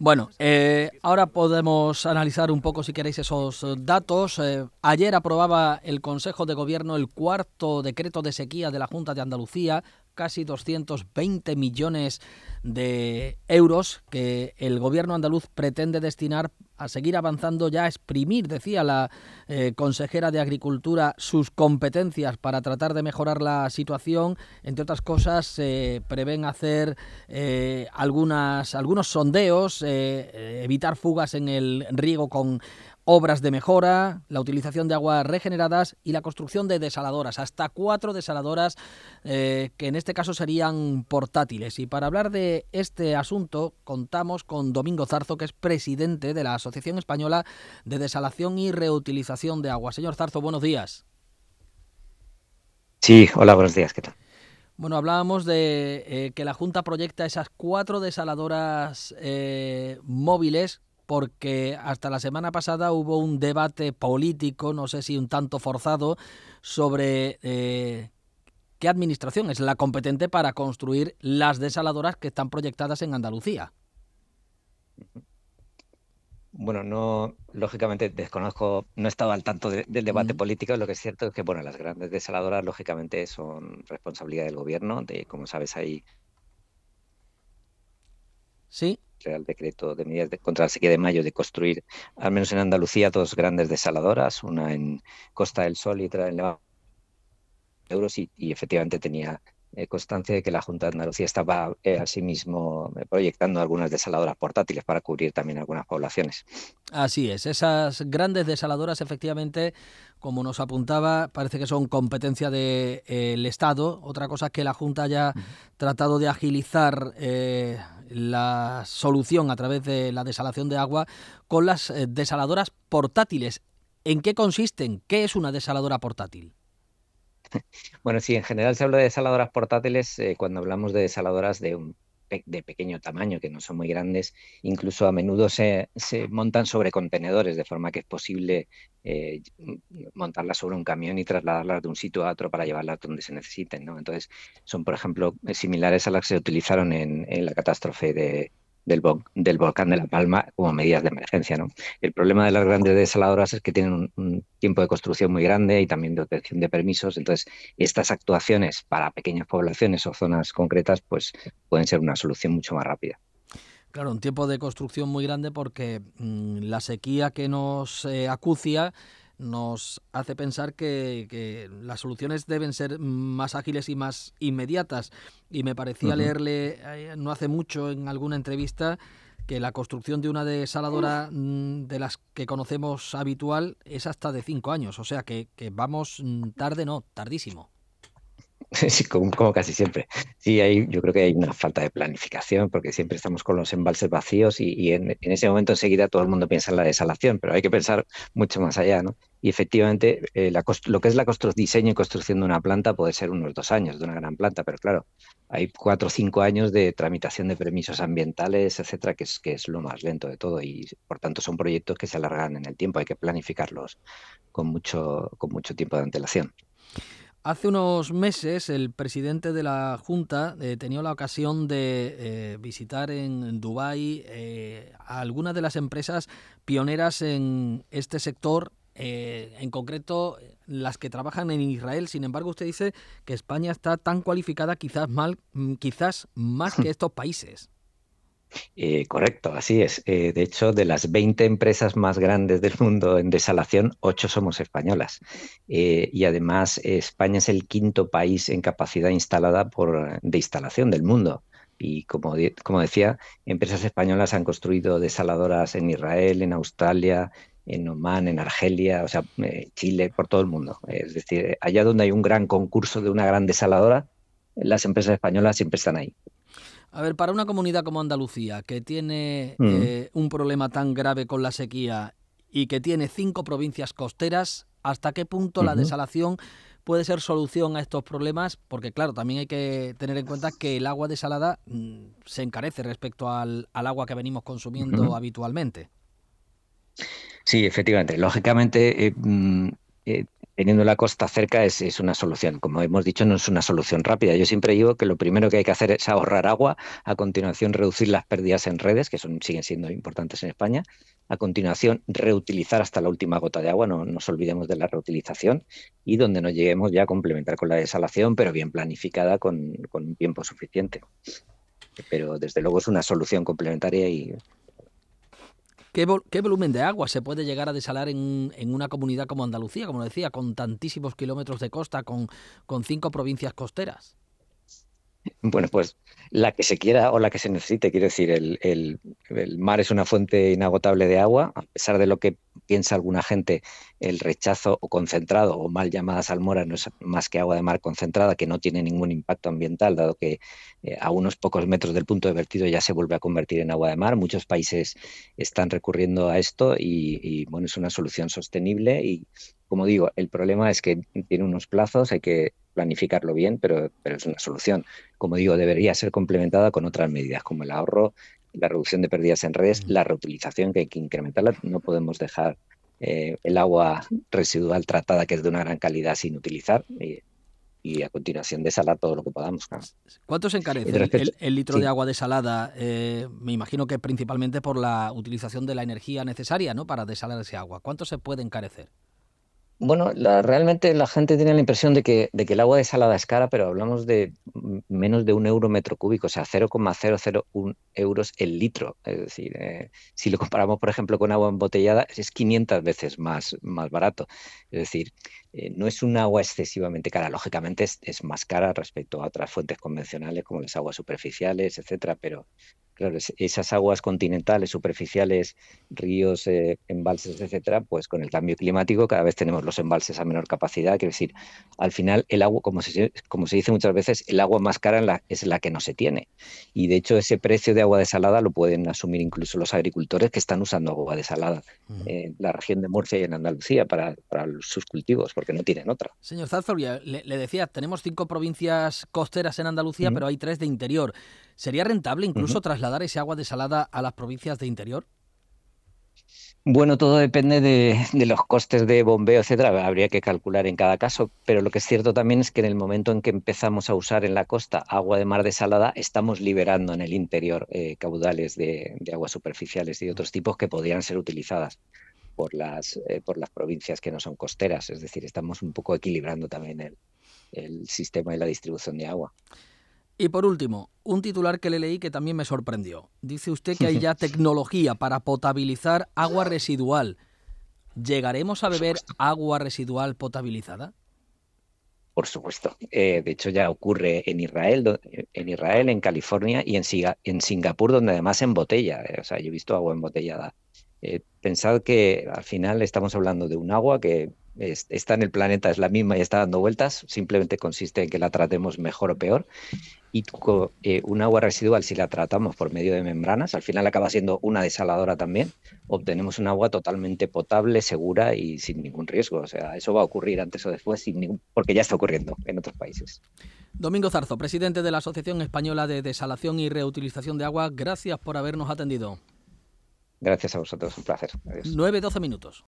Bueno, eh, ahora podemos analizar un poco, si queréis, esos datos. Eh, ayer aprobaba el Consejo de Gobierno el cuarto decreto de sequía de la Junta de Andalucía, casi 220 millones de euros que el gobierno andaluz pretende destinar a seguir avanzando ya a exprimir, decía la eh, consejera de Agricultura, sus competencias para tratar de mejorar la situación. Entre otras cosas, se prevén hacer eh, algunos sondeos, eh, evitar fugas en el riego con obras de mejora, la utilización de aguas regeneradas y la construcción de desaladoras, hasta cuatro desaladoras eh, que en este caso serían portátiles. Y para hablar de este asunto contamos con Domingo Zarzo, que es presidente de la Asociación Española de Desalación y Reutilización de Agua. Señor Zarzo, buenos días. Sí, hola, buenos días, ¿qué tal? Bueno, hablábamos de eh, que la Junta proyecta esas cuatro desaladoras eh, móviles porque hasta la semana pasada hubo un debate político, no sé si un tanto forzado, sobre eh, qué administración es la competente para construir las desaladoras que están proyectadas en Andalucía. Bueno, no, lógicamente desconozco, no he estado al tanto del debate político. Lo que es cierto es que, bueno, las grandes desaladoras, lógicamente, son responsabilidad del gobierno. De, como sabes, hay Sí. Real Decreto de Medidas de, contra la Sequía de Mayo de construir, al menos en Andalucía, dos grandes desaladoras, una en Costa del Sol y otra en Levante euros y, y efectivamente tenía eh, constancia de que la Junta de Andalucía estaba eh, asimismo eh, proyectando algunas desaladoras portátiles para cubrir también algunas poblaciones. Así es, esas grandes desaladoras efectivamente, como nos apuntaba, parece que son competencia del de, Estado. Otra cosa es que la Junta haya tratado de agilizar la solución a través de la desalación de agua con las desaladoras portátiles. ¿En qué consisten? ¿Qué es una desaladora portátil? Bueno, sí, en general se habla de desaladoras portátiles eh, cuando hablamos de desaladoras de un de pequeño tamaño, que no son muy grandes, incluso a menudo se, se montan sobre contenedores, de forma que es posible eh, montarlas sobre un camión y trasladarlas de un sitio a otro para llevarlas donde se necesiten. ¿no? Entonces, son, por ejemplo, similares a las que se utilizaron en, en la catástrofe de, del, volcán de La Palma como medidas de emergencia. ¿no? El problema de las grandes desaladoras es que tienen un, tiempo de construcción muy grande y también de obtención de permisos. Entonces, estas actuaciones para pequeñas poblaciones o zonas concretas pues, pueden ser una solución mucho más rápida. Claro, un tiempo de construcción muy grande porque mmm, la sequía que nos eh, acucia nos hace pensar que, que, las soluciones deben ser más ágiles y más inmediatas. Y me parecía uh -huh. leerle eh, no hace mucho en alguna entrevista que la construcción de una desaladora mm, de las que conocemos habitual es hasta de cinco años. O sea que, que vamos mm, tarde, no, tardísimo. Como, casi siempre. Sí, hay, yo creo que hay una falta de planificación porque siempre estamos con los embalses vacíos y, en, ese momento enseguida todo el mundo piensa en la desalación, pero hay que pensar mucho más allá, ¿no? Y efectivamente, eh, lo que es la diseño y construcción de una planta puede ser unos dos años de una gran planta, pero claro, hay cuatro o cinco años de tramitación de permisos ambientales, etcétera, que es, que es lo más lento de todo y por tanto son proyectos que se alargan en el tiempo, hay que planificarlos con mucho, con mucho tiempo de antelación. Hace unos meses el presidente de la Junta eh, tenía la ocasión de eh, visitar en Dubái eh, a algunas de las empresas pioneras en este sector, en concreto las que trabajan en Israel. Sin embargo, usted dice que España está tan cualificada quizás, mal, mm, quizás más que estos países. Eh, correcto, así es. Eh, de hecho, de las 20 empresas más grandes del mundo en desalación, 8 somos españolas. Eh, y además, España es el quinto país en capacidad instalada por, de instalación del mundo. Y como, como decía, empresas españolas han construido desaladoras en Israel, en Australia, en Oman, en Argelia, o sea, Chile, por todo el mundo. Es decir, allá donde hay un gran concurso de una gran desaladora, las empresas españolas siempre están ahí. A ver, para una comunidad como Andalucía, que tiene mm. eh, un problema tan grave con la sequía y que tiene cinco provincias costeras, ¿hasta qué punto uh -huh. la desalación puede ser solución a estos problemas? Porque, claro, también hay que tener en cuenta que el agua desalada mmm, se encarece respecto al, al, agua que venimos consumiendo uh -huh. habitualmente. Sí, efectivamente. Lógicamente, eh, eh, teniendo la costa cerca es, una solución. Como hemos dicho, no es una solución rápida. Yo siempre digo que lo primero que hay que hacer es ahorrar agua, a continuación reducir las pérdidas en redes, que son, siguen siendo importantes en España, a continuación reutilizar hasta la última gota de agua, no nos olvidemos de la reutilización, y donde no lleguemos ya a complementar con la desalación, pero bien planificada con, con un tiempo suficiente. Pero desde luego es una solución complementaria y ¿Qué, ¿Qué, volumen de agua se puede llegar a desalar en, en, una comunidad como Andalucía, como decía, con tantísimos kilómetros de costa, con, con cinco provincias costeras? Bueno, pues la que se quiera o la que se necesite. Quiero decir, el, el, mar es una fuente inagotable de agua, a pesar de lo que piensa alguna gente, el rechazo o concentrado o mal llamada salmora no es más que agua de mar concentrada que no tiene ningún impacto ambiental, dado que eh, a unos pocos metros del punto de vertido ya se vuelve a convertir en agua de mar. Muchos países están recurriendo a esto y, y bueno, es una solución sostenible y, como digo, el problema es que tiene unos plazos, hay que planificarlo bien, pero, pero es una solución. Como digo, debería ser complementada con otras medidas como el ahorro, la reducción de pérdidas en redes, la reutilización, que hay que incrementarla. No podemos dejar eh, el agua residual tratada, que es de una gran calidad, sin utilizar. Y, y a continuación desalar todo lo que podamos. Claro. ¿Cuánto se encarece respecto, el, el, litro sí. de agua desalada? Eh, me imagino que principalmente por la utilización de la energía necesaria ¿no? para desalar ese agua. ¿Cuánto se puede encarecer? Bueno, la, realmente la gente tiene la impresión de que, el agua desalada es cara, pero hablamos de menos de un euro metro cúbico, o sea, 0,001 euros el litro. Es decir, eh, si lo comparamos, por ejemplo, con agua embotellada, es 500 veces más, más barato. Es decir, eh, no es un agua excesivamente cara. Lógicamente es, es, más cara respecto a otras fuentes convencionales como las aguas superficiales, etcétera, pero claro, esas aguas continentales, superficiales, ríos, eh, embalses, etcétera, pues con el cambio climático cada vez tenemos los embalses a menor capacidad. Quiero decir, al final el agua, como se, como se dice muchas veces, el agua más cara la, es la que no se tiene. Y de hecho ese precio de agua desalada lo pueden asumir incluso los agricultores que están usando agua desalada uh -huh. en la región de Murcia y en Andalucía para, para sus cultivos, porque no tienen otra. Señor Zarzobia, le, le, decía, tenemos cinco provincias costeras en Andalucía, uh -huh. pero hay tres de interior. ¿Sería rentable incluso uh -huh. trasladar ese agua desalada a las provincias de interior? Bueno, todo depende de, de, los costes de bombeo, etcétera. Habría que calcular en cada caso, pero lo que es cierto también es que en el momento en que empezamos a usar en la costa agua de mar desalada, estamos liberando en el interior eh, caudales de, de, aguas superficiales y de otros tipos que podrían ser utilizadas por las, eh, por las provincias que no son costeras. Es decir, estamos un poco equilibrando también el, el sistema y la distribución de agua. Y por último, un titular que le leí que también me sorprendió. Dice usted que hay ya tecnología para potabilizar agua residual. ¿Llegaremos a beber agua residual potabilizada? Por supuesto. Eh, de hecho, ya ocurre en Israel, en Israel, en California y en, en Singapur, donde además embotella. Eh, o sea, yo he visto agua embotellada. Eh, pensad que al final estamos hablando de un agua que es, está en el planeta, es la misma y está dando vueltas, simplemente consiste en que la tratemos mejor o peor. Y eh, un agua residual, si la tratamos por medio de membranas, al final acaba siendo una desaladora también, obtenemos un agua totalmente potable, segura y sin ningún riesgo. O sea, eso va a ocurrir antes o después, sin ningún, porque ya está ocurriendo en otros países. Domingo Zarzo, presidente de la Asociación Española de Desalación y Reutilización de Agua, gracias por habernos atendido. Gracias a vosotros, un placer. Adiós. 9-12 minutos.